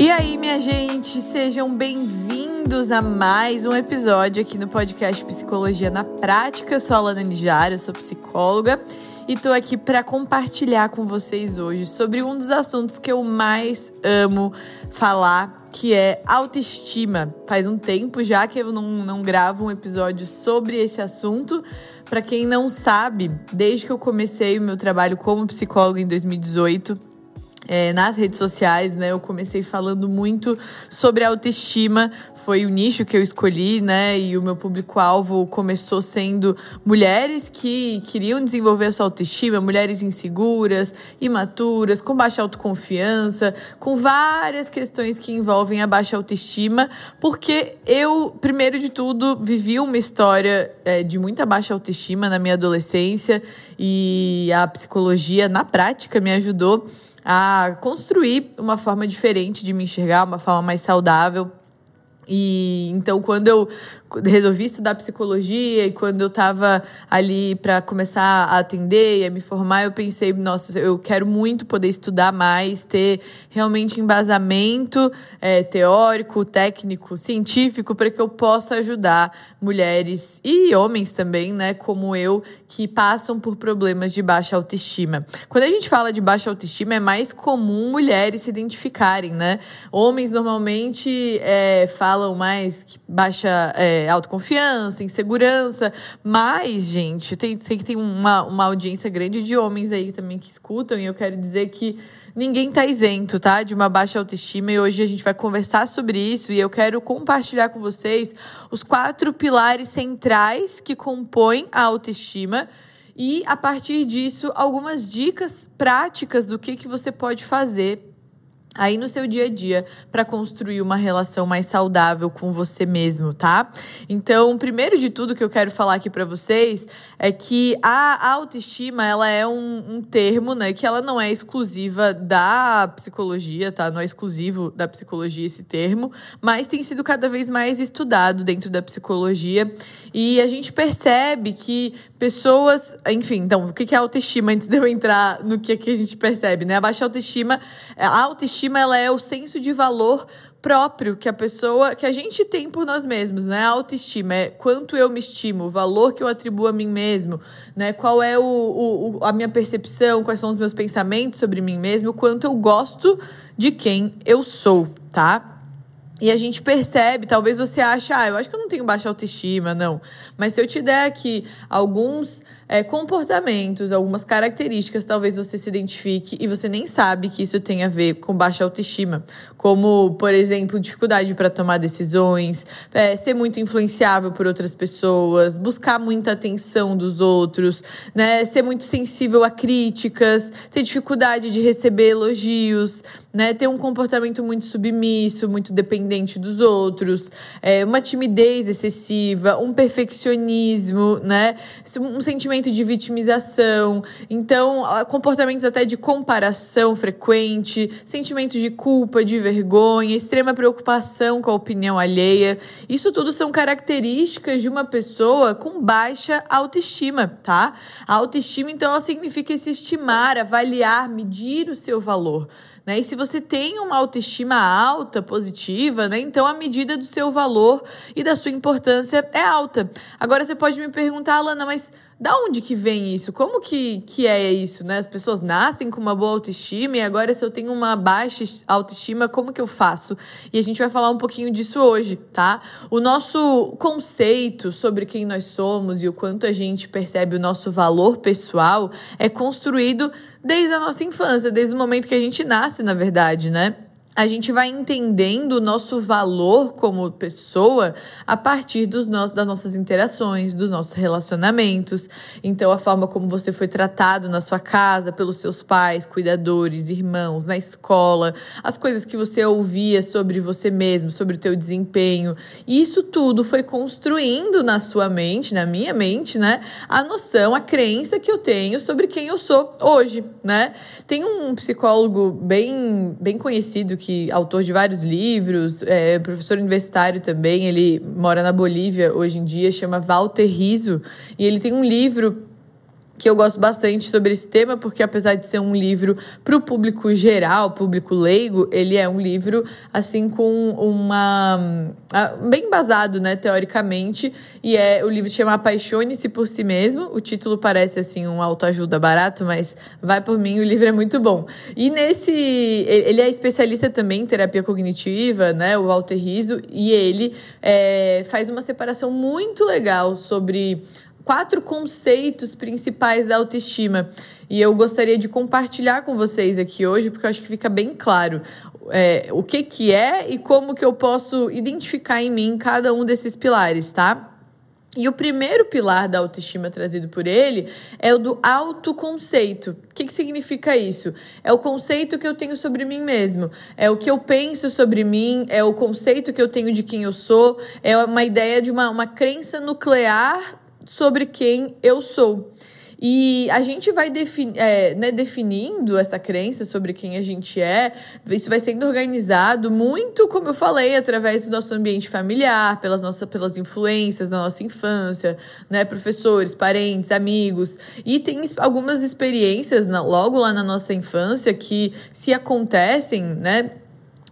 E aí, minha gente, sejam bem-vindos a mais um episódio aqui no podcast Psicologia na Prática. Eu sou a Alana Nijar, eu sou psicóloga e tô aqui para compartilhar com vocês hoje sobre um dos assuntos que eu mais amo falar, que é autoestima. Faz um tempo já que eu não, não gravo um episódio sobre esse assunto. Para quem não sabe, desde que eu comecei o meu trabalho como psicóloga em 2018, é, nas redes sociais, né? Eu comecei falando muito sobre autoestima, foi o nicho que eu escolhi, né? E o meu público-alvo começou sendo mulheres que queriam desenvolver a sua autoestima, mulheres inseguras, imaturas, com baixa autoconfiança, com várias questões que envolvem a baixa autoestima, porque eu, primeiro de tudo, vivi uma história é, de muita baixa autoestima na minha adolescência e a psicologia, na prática, me ajudou a construir uma forma diferente de me enxergar, uma forma mais saudável. E então, quando eu resolvi estudar psicologia e quando eu estava ali para começar a atender e a me formar, eu pensei, nossa, eu quero muito poder estudar mais, ter realmente embasamento é, teórico, técnico, científico, para que eu possa ajudar mulheres e homens também, né, como eu, que passam por problemas de baixa autoestima. Quando a gente fala de baixa autoestima, é mais comum mulheres se identificarem, né? Homens normalmente é, falam mais que baixa. É, autoconfiança, insegurança. Mas, gente, tem, sei que tem uma, uma audiência grande de homens aí também que escutam, e eu quero dizer que ninguém tá isento, tá? De uma baixa autoestima. E hoje a gente vai conversar sobre isso. E eu quero compartilhar com vocês os quatro pilares centrais que compõem a autoestima. E a partir disso, algumas dicas práticas do que, que você pode fazer aí no seu dia a dia para construir uma relação mais saudável com você mesmo, tá? Então, primeiro de tudo que eu quero falar aqui para vocês é que a autoestima ela é um, um, termo, né, que ela não é exclusiva da psicologia, tá? Não é exclusivo da psicologia esse termo, mas tem sido cada vez mais estudado dentro da psicologia e a gente percebe que pessoas, enfim, então, o que é autoestima antes de eu entrar no que, que a gente percebe, né? A baixa autoestima, a autoestima autoestima ela é o senso de valor próprio que a pessoa, que a gente tem por nós mesmos, né? A autoestima é quanto eu me estimo, o valor que eu atribuo a mim mesmo, né? Qual é o, o, a minha percepção, quais são os meus pensamentos sobre mim mesmo, quanto eu gosto de quem eu sou, tá? E a gente percebe, talvez você ache, ah, eu acho que eu não tenho baixa autoestima, não. Mas se eu te der aqui alguns é, comportamentos, algumas características, talvez você se identifique e você nem sabe que isso tem a ver com baixa autoestima. Como, por exemplo, dificuldade para tomar decisões, é, ser muito influenciável por outras pessoas, buscar muita atenção dos outros, né? Ser muito sensível a críticas, ter dificuldade de receber elogios, né? Ter um comportamento muito submisso, muito dependente dos outros, é, uma timidez excessiva, um perfeccionismo, né? Um sentimento sentimento de vitimização, então comportamentos até de comparação frequente, sentimentos de culpa, de vergonha, extrema preocupação com a opinião alheia. Isso tudo são características de uma pessoa com baixa autoestima, tá? A autoestima, então, ela significa se estimar, avaliar, medir o seu valor. Né? E se você tem uma autoestima alta, positiva, né? então a medida do seu valor e da sua importância é alta. Agora você pode me perguntar, Alana, mas da onde que vem isso? Como que, que é isso, né? As pessoas nascem com uma boa autoestima e agora se eu tenho uma baixa autoestima, como que eu faço? E a gente vai falar um pouquinho disso hoje, tá? O nosso conceito sobre quem nós somos e o quanto a gente percebe o nosso valor pessoal é construído desde a nossa infância, desde o momento que a gente nasce, na verdade, né? A gente vai entendendo o nosso valor como pessoa a partir dos nossos, das nossas interações, dos nossos relacionamentos. Então, a forma como você foi tratado na sua casa, pelos seus pais, cuidadores, irmãos, na escola, as coisas que você ouvia sobre você mesmo, sobre o teu desempenho. Isso tudo foi construindo na sua mente, na minha mente, né? A noção, a crença que eu tenho sobre quem eu sou hoje, né? Tem um psicólogo bem, bem conhecido que autor de vários livros, é professor universitário também, ele mora na Bolívia hoje em dia, chama Walter Riso, e ele tem um livro que eu gosto bastante sobre esse tema, porque apesar de ser um livro para o público geral, público leigo, ele é um livro assim com uma bem embasado, né, teoricamente, e é o livro se chama Apaixone-se por si mesmo. O título parece assim um autoajuda barato, mas vai por mim, o livro é muito bom. E nesse ele é especialista também em terapia cognitiva, né, o Walter Riso, e ele é, faz uma separação muito legal sobre quatro conceitos principais da autoestima. E eu gostaria de compartilhar com vocês aqui hoje, porque eu acho que fica bem claro é, o que, que é e como que eu posso identificar em mim cada um desses pilares, tá? E o primeiro pilar da autoestima trazido por ele é o do autoconceito. O que, que significa isso? É o conceito que eu tenho sobre mim mesmo, é o que eu penso sobre mim, é o conceito que eu tenho de quem eu sou, é uma ideia de uma, uma crença nuclear sobre quem eu sou. E a gente vai defini é, né, definindo essa crença sobre quem a gente é, isso vai sendo organizado muito, como eu falei, através do nosso ambiente familiar, pelas, nossas, pelas influências da nossa infância, né, professores, parentes, amigos. E tem algumas experiências na, logo lá na nossa infância que, se acontecem, né,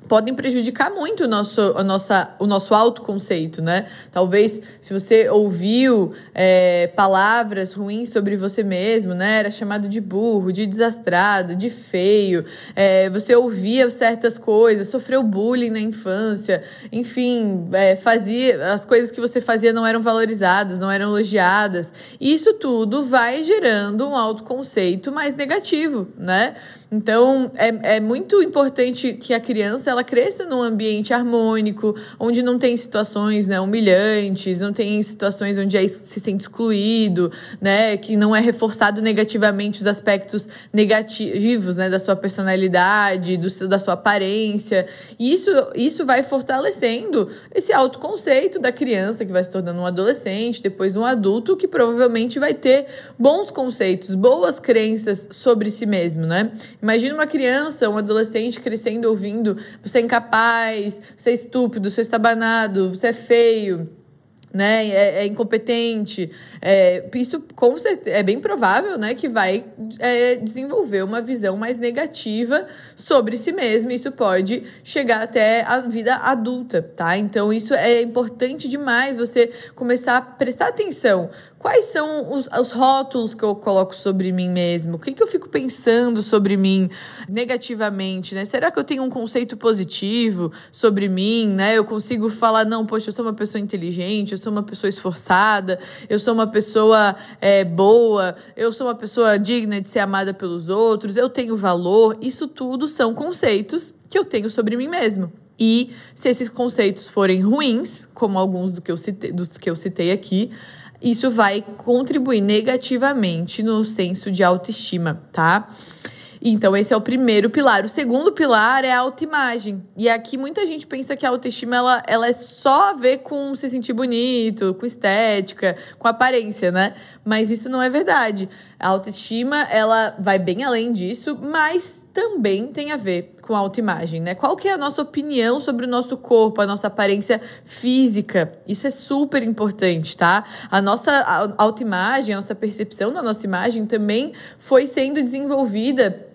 podem prejudicar muito o nosso, a nossa, o nosso autoconceito, né? Talvez se você ouviu é, palavras ruins sobre você mesmo, né? Era chamado de burro, de desastrado, de feio. É, você ouvia certas coisas, sofreu bullying na infância, enfim, é, fazia as coisas que você fazia não eram valorizadas, não eram elogiadas. Isso tudo vai gerando um autoconceito mais negativo, né? Então, é, é muito importante que a criança ela cresça num ambiente harmônico, onde não tem situações né, humilhantes, não tem situações onde é, se sente excluído, né, que não é reforçado negativamente os aspectos negativos né, da sua personalidade, do, da sua aparência. E isso, isso vai fortalecendo esse autoconceito da criança, que vai se tornando um adolescente, depois um adulto, que provavelmente vai ter bons conceitos, boas crenças sobre si mesmo, né? Imagina uma criança, um adolescente crescendo ouvindo: você é incapaz, você é estúpido, você é estabanado, você é feio né, é, é incompetente. É, isso com certeza, é bem provável né, que vai é, desenvolver uma visão mais negativa sobre si mesmo. Isso pode chegar até a vida adulta, tá? Então, isso é importante demais você começar a prestar atenção. Quais são os, os rótulos que eu coloco sobre mim mesmo? O que, que eu fico pensando sobre mim negativamente, né? Será que eu tenho um conceito positivo sobre mim, né? Eu consigo falar, não, poxa, eu sou uma pessoa inteligente, eu sou uma pessoa esforçada, eu sou uma pessoa é, boa, eu sou uma pessoa digna de ser amada pelos outros, eu tenho valor. Isso tudo são conceitos que eu tenho sobre mim mesmo. E se esses conceitos forem ruins, como alguns do que eu citei, dos que eu citei aqui, isso vai contribuir negativamente no senso de autoestima, tá? Então, esse é o primeiro pilar. O segundo pilar é a autoimagem. E aqui muita gente pensa que a autoestima ela, ela é só a ver com se sentir bonito, com estética, com aparência, né? Mas isso não é verdade. A autoestima, ela vai bem além disso, mas também tem a ver com a autoimagem, né? Qual que é a nossa opinião sobre o nosso corpo, a nossa aparência física? Isso é super importante, tá? A nossa autoimagem, a nossa percepção da nossa imagem também foi sendo desenvolvida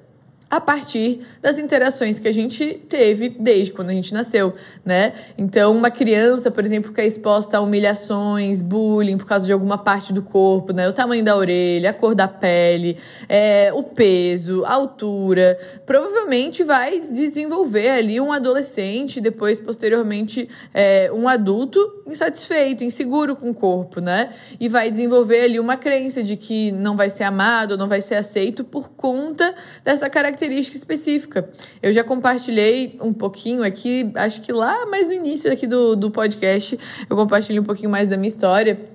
a partir das interações que a gente teve desde quando a gente nasceu, né? Então, uma criança, por exemplo, que é exposta a humilhações, bullying por causa de alguma parte do corpo, né? O tamanho da orelha, a cor da pele, é, o peso, a altura, provavelmente vai desenvolver ali um adolescente, depois, posteriormente, é, um adulto insatisfeito, inseguro com o corpo, né? E vai desenvolver ali uma crença de que não vai ser amado, não vai ser aceito por conta dessa característica característica específica. Eu já compartilhei um pouquinho aqui, acho que lá mais no início aqui do, do podcast, eu compartilhei um pouquinho mais da minha história.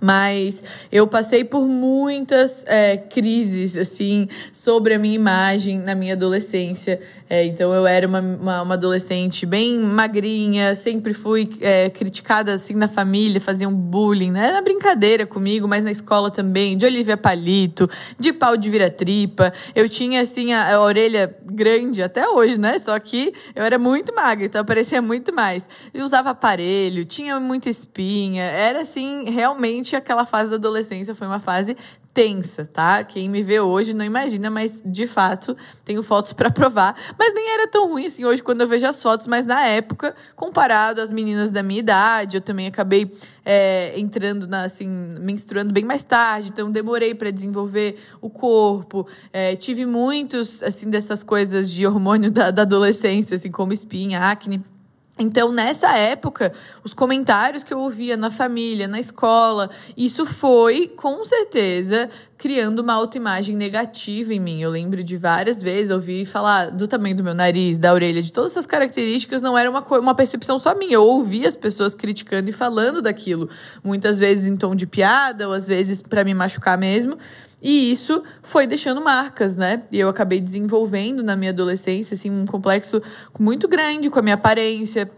Mas eu passei por muitas é, crises, assim, sobre a minha imagem na minha adolescência. É, então, eu era uma, uma, uma, adolescente bem magrinha, sempre fui é, criticada, assim, na família, faziam bullying, né? Na brincadeira comigo, mas na escola também, de Olivia Palito, de pau de vira-tripa. Eu tinha, assim, a, a, orelha grande até hoje, né? Só que eu era muito magra, então aparecia muito mais. Eu usava aparelho, tinha muita espinha, era, assim, realmente aquela fase da adolescência foi uma fase tensa, tá? Quem me vê hoje não imagina, mas de fato tenho fotos para provar. Mas nem era tão ruim assim hoje quando eu vejo as fotos, mas na época, comparado às meninas da minha idade, eu também acabei é, entrando na, assim, menstruando bem mais tarde, então demorei para desenvolver o corpo. É, tive muitos, assim, dessas coisas de hormônio da, da adolescência, assim, como espinha, acne. Então, nessa época, os comentários que eu ouvia na família, na escola, isso foi, com certeza, criando uma autoimagem negativa em mim. Eu lembro de várias vezes ouvir falar do tamanho do meu nariz, da orelha, de todas essas características, não era uma, uma percepção só minha. Eu ouvia as pessoas criticando e falando daquilo, muitas vezes em tom de piada, ou às vezes para me machucar mesmo. E isso foi deixando marcas, né? E eu acabei desenvolvendo na minha adolescência, assim, um complexo muito grande com a minha aparência.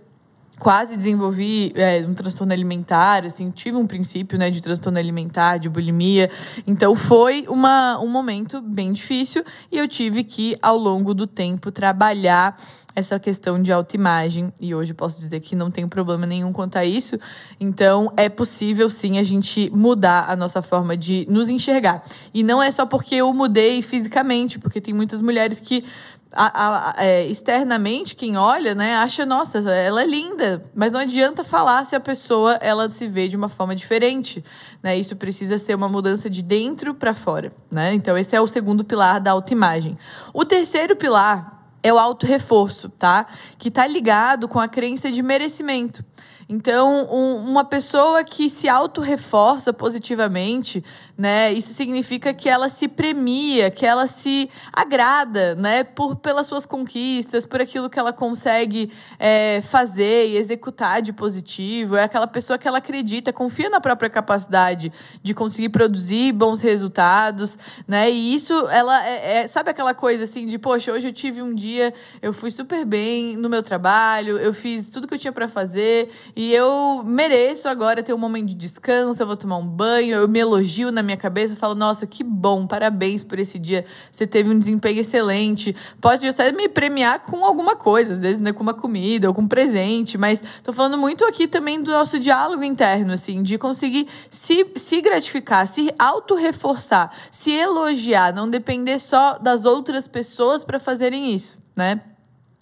Quase desenvolvi é, um transtorno alimentar, assim, tive um princípio, né, de transtorno alimentar, de bulimia. Então, foi uma, um momento bem difícil e eu tive que, ao longo do tempo, trabalhar essa questão de autoimagem e hoje posso dizer que não tenho problema nenhum quanto a isso. Então, é possível sim a gente mudar a nossa forma de nos enxergar. E não é só porque eu mudei fisicamente, porque tem muitas mulheres que a, a, é, externamente quem olha, né, acha, nossa, ela é linda, mas não adianta falar se a pessoa ela se vê de uma forma diferente, né? Isso precisa ser uma mudança de dentro para fora, né? Então esse é o segundo pilar da autoimagem. O terceiro pilar é o auto-reforço, tá? Que tá ligado com a crença de merecimento. Então, um, uma pessoa que se auto-reforça positivamente, né? Isso significa que ela se premia, que ela se agrada, né? Por, pelas suas conquistas, por aquilo que ela consegue é, fazer e executar de positivo. É aquela pessoa que ela acredita, confia na própria capacidade de conseguir produzir bons resultados, né? E isso, ela é, é, sabe aquela coisa assim de, poxa, hoje eu tive um dia, eu fui super bem no meu trabalho, eu fiz tudo que eu tinha para fazer e eu mereço agora ter um momento de descanso, eu vou tomar um banho, eu me elogio na minha cabeça, eu falo, nossa, que bom, parabéns por esse dia, você teve um desempenho excelente. Pode até me premiar com alguma coisa, às vezes, né, com uma comida, algum presente, mas tô falando muito aqui também do nosso diálogo interno, assim, de conseguir se, se gratificar, se auto-reforçar, se elogiar, não depender só das outras pessoas para fazerem isso, né?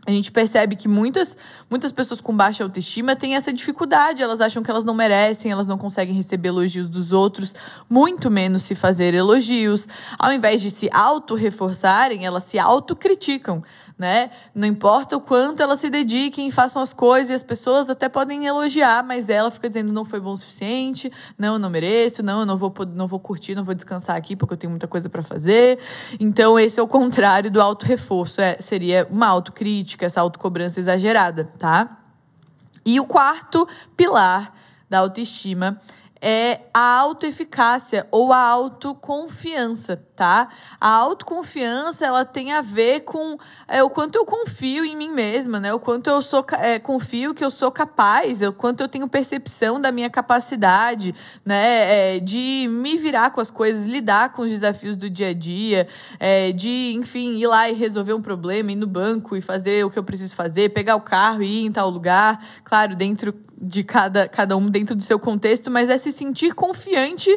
A gente percebe que muitas, muitas pessoas com baixa autoestima têm essa dificuldade. Elas acham que elas não merecem, elas não conseguem receber elogios dos outros, muito menos se fazer elogios. Ao invés de se auto-reforçarem, elas se autocriticam né? Não importa o quanto ela se dediquem, façam as coisas, e as pessoas até podem elogiar, mas ela fica dizendo não foi bom o suficiente, não, eu não mereço, não, eu não vou, não vou curtir, não vou descansar aqui porque eu tenho muita coisa para fazer. Então, esse é o contrário do auto-reforço, é, seria uma autocrítica, essa autocobrança exagerada, tá? E o quarto pilar da autoestima é a autoeficácia ou a autoconfiança, tá? A autoconfiança, ela tem a ver com é, o quanto eu confio em mim mesma, né? O quanto eu sou é, confio que eu sou capaz, o quanto eu tenho percepção da minha capacidade, né? É, de me virar com as coisas, lidar com os desafios do dia a dia, é, de, enfim, ir lá e resolver um problema, ir no banco e fazer o que eu preciso fazer, pegar o carro e ir em tal lugar, claro, dentro de cada, cada um dentro do seu contexto, mas é se sentir confiante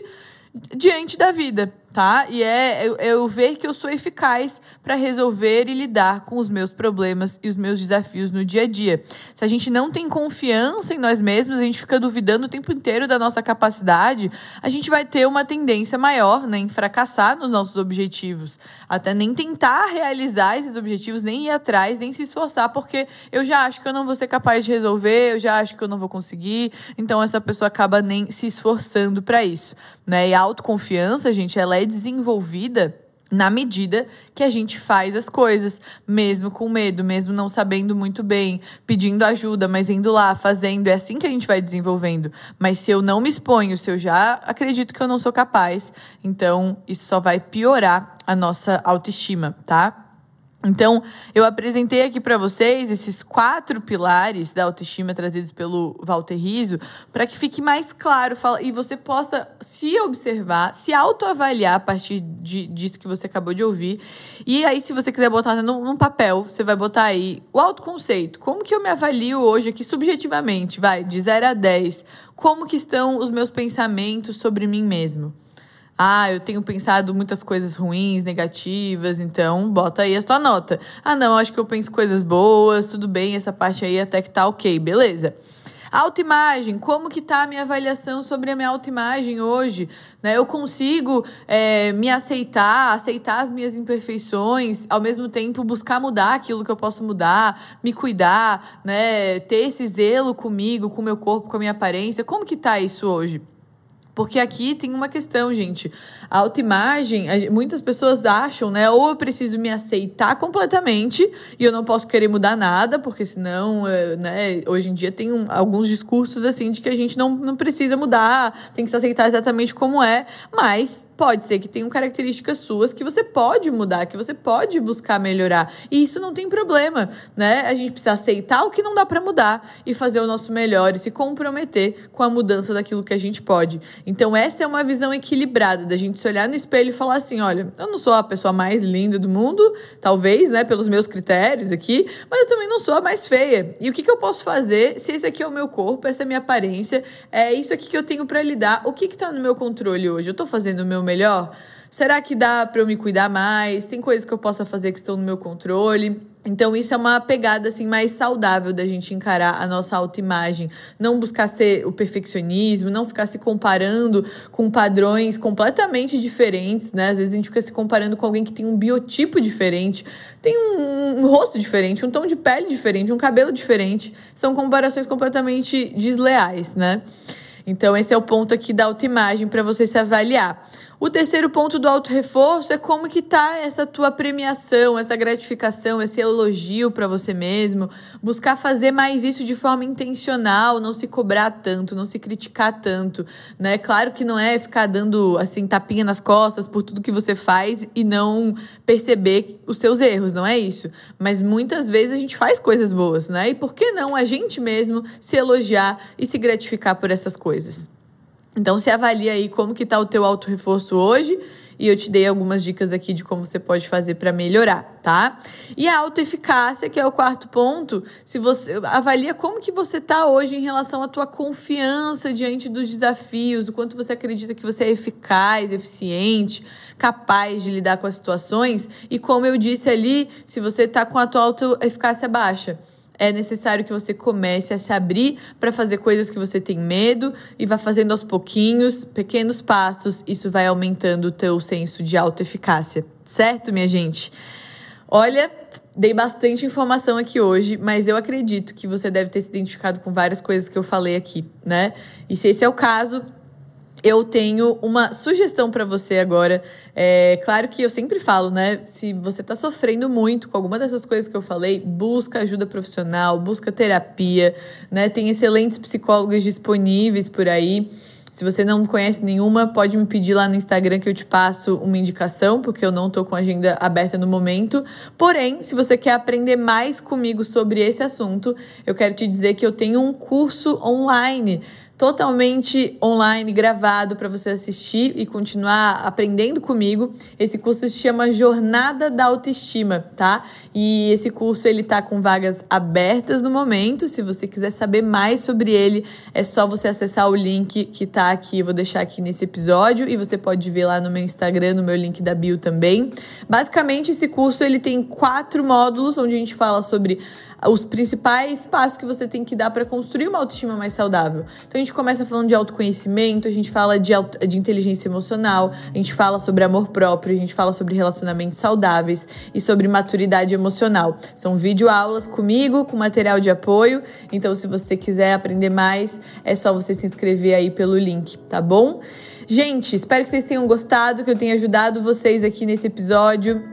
diante da vida tá? E é eu, eu ver que eu sou eficaz para resolver e lidar com os meus problemas e os meus desafios no dia a dia. Se a gente não tem confiança em nós mesmos, a gente fica duvidando o tempo inteiro da nossa capacidade, a gente vai ter uma tendência maior né, em fracassar nos nossos objetivos. Até nem tentar realizar esses objetivos, nem ir atrás, nem se esforçar, porque eu já acho que eu não vou ser capaz de resolver, eu já acho que eu não vou conseguir. Então essa pessoa acaba nem se esforçando para isso. Né? E a autoconfiança, gente, ela é é desenvolvida na medida que a gente faz as coisas, mesmo com medo, mesmo não sabendo muito bem, pedindo ajuda, mas indo lá, fazendo. É assim que a gente vai desenvolvendo. Mas se eu não me exponho, se eu já acredito que eu não sou capaz, então isso só vai piorar a nossa autoestima, tá? Então, eu apresentei aqui para vocês esses quatro pilares da autoestima trazidos pelo Walter Riso, para que fique mais claro e você possa se observar, se autoavaliar a partir de, disso que você acabou de ouvir. E aí, se você quiser botar num, num papel, você vai botar aí o autoconceito. Como que eu me avalio hoje aqui subjetivamente? Vai, de 0 a 10. Como que estão os meus pensamentos sobre mim mesmo? Ah, eu tenho pensado muitas coisas ruins, negativas, então bota aí a sua nota. Ah, não, acho que eu penso coisas boas, tudo bem, essa parte aí até que tá ok, beleza. Autoimagem, como que tá a minha avaliação sobre a minha autoimagem hoje? Né? Eu consigo é, me aceitar, aceitar as minhas imperfeições, ao mesmo tempo buscar mudar aquilo que eu posso mudar, me cuidar, né? ter esse zelo comigo, com o meu corpo, com a minha aparência. Como que tá isso hoje? Porque aqui tem uma questão, gente. A autoimagem, muitas pessoas acham, né? Ou eu preciso me aceitar completamente e eu não posso querer mudar nada, porque senão, eh, né? Hoje em dia tem um, alguns discursos assim de que a gente não, não precisa mudar, tem que se aceitar exatamente como é. Mas pode ser que tenham características suas que você pode mudar, que você pode buscar melhorar. E isso não tem problema, né? A gente precisa aceitar o que não dá para mudar e fazer o nosso melhor e se comprometer com a mudança daquilo que a gente pode. Então, essa é uma visão equilibrada da gente se olhar no espelho e falar assim: olha, eu não sou a pessoa mais linda do mundo, talvez, né, pelos meus critérios aqui, mas eu também não sou a mais feia. E o que, que eu posso fazer se esse aqui é o meu corpo, essa é a minha aparência, é isso aqui que eu tenho para lidar? O que, que tá no meu controle hoje? Eu tô fazendo o meu melhor? Será que dá para eu me cuidar mais? Tem coisas que eu possa fazer que estão no meu controle? Então, isso é uma pegada assim mais saudável da gente encarar a nossa autoimagem. Não buscar ser o perfeccionismo, não ficar se comparando com padrões completamente diferentes, né? Às vezes a gente fica se comparando com alguém que tem um biotipo diferente, tem um, um rosto diferente, um tom de pele diferente, um cabelo diferente. São comparações completamente desleais, né? Então, esse é o ponto aqui da autoimagem para você se avaliar. O terceiro ponto do auto-reforço é como que tá essa tua premiação, essa gratificação, esse elogio para você mesmo. Buscar fazer mais isso de forma intencional, não se cobrar tanto, não se criticar tanto, né? Claro que não é ficar dando assim tapinha nas costas por tudo que você faz e não perceber os seus erros, não é isso. Mas muitas vezes a gente faz coisas boas, né? E por que não a gente mesmo se elogiar e se gratificar por essas coisas? Então, se avalia aí como que tá o teu auto-reforço hoje e eu te dei algumas dicas aqui de como você pode fazer para melhorar, tá? E a autoeficácia, que é o quarto ponto, se você avalia como que você tá hoje em relação à tua confiança diante dos desafios, o quanto você acredita que você é eficaz, eficiente, capaz de lidar com as situações e como eu disse ali, se você tá com a tua autoeficácia baixa, é necessário que você comece a se abrir para fazer coisas que você tem medo e vá fazendo aos pouquinhos, pequenos passos, isso vai aumentando o teu senso de autoeficácia, certo, minha gente? Olha, dei bastante informação aqui hoje, mas eu acredito que você deve ter se identificado com várias coisas que eu falei aqui, né? E se esse é o caso, eu tenho uma sugestão para você agora. É claro que eu sempre falo, né? Se você está sofrendo muito com alguma dessas coisas que eu falei, busca ajuda profissional, busca terapia, né? Tem excelentes psicólogos disponíveis por aí. Se você não conhece nenhuma, pode me pedir lá no Instagram que eu te passo uma indicação, porque eu não tô com agenda aberta no momento. Porém, se você quer aprender mais comigo sobre esse assunto, eu quero te dizer que eu tenho um curso online totalmente online, gravado para você assistir e continuar aprendendo comigo. Esse curso se chama Jornada da Autoestima, tá? E esse curso ele tá com vagas abertas no momento. Se você quiser saber mais sobre ele, é só você acessar o link que tá aqui, vou deixar aqui nesse episódio e você pode ver lá no meu Instagram, no meu link da bio também. Basicamente, esse curso ele tem quatro módulos onde a gente fala sobre os principais passos que você tem que dar para construir uma autoestima mais saudável. Então a gente começa falando de autoconhecimento, a gente fala de, de inteligência emocional, a gente fala sobre amor próprio, a gente fala sobre relacionamentos saudáveis e sobre maturidade emocional. São videoaulas comigo, com material de apoio. Então, se você quiser aprender mais, é só você se inscrever aí pelo link, tá bom? Gente, espero que vocês tenham gostado, que eu tenha ajudado vocês aqui nesse episódio.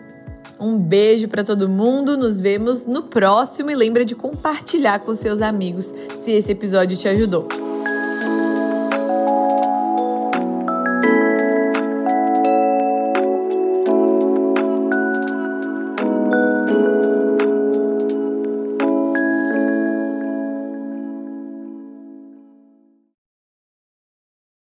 Um beijo para todo mundo, nos vemos no próximo e lembra de compartilhar com seus amigos se esse episódio te ajudou.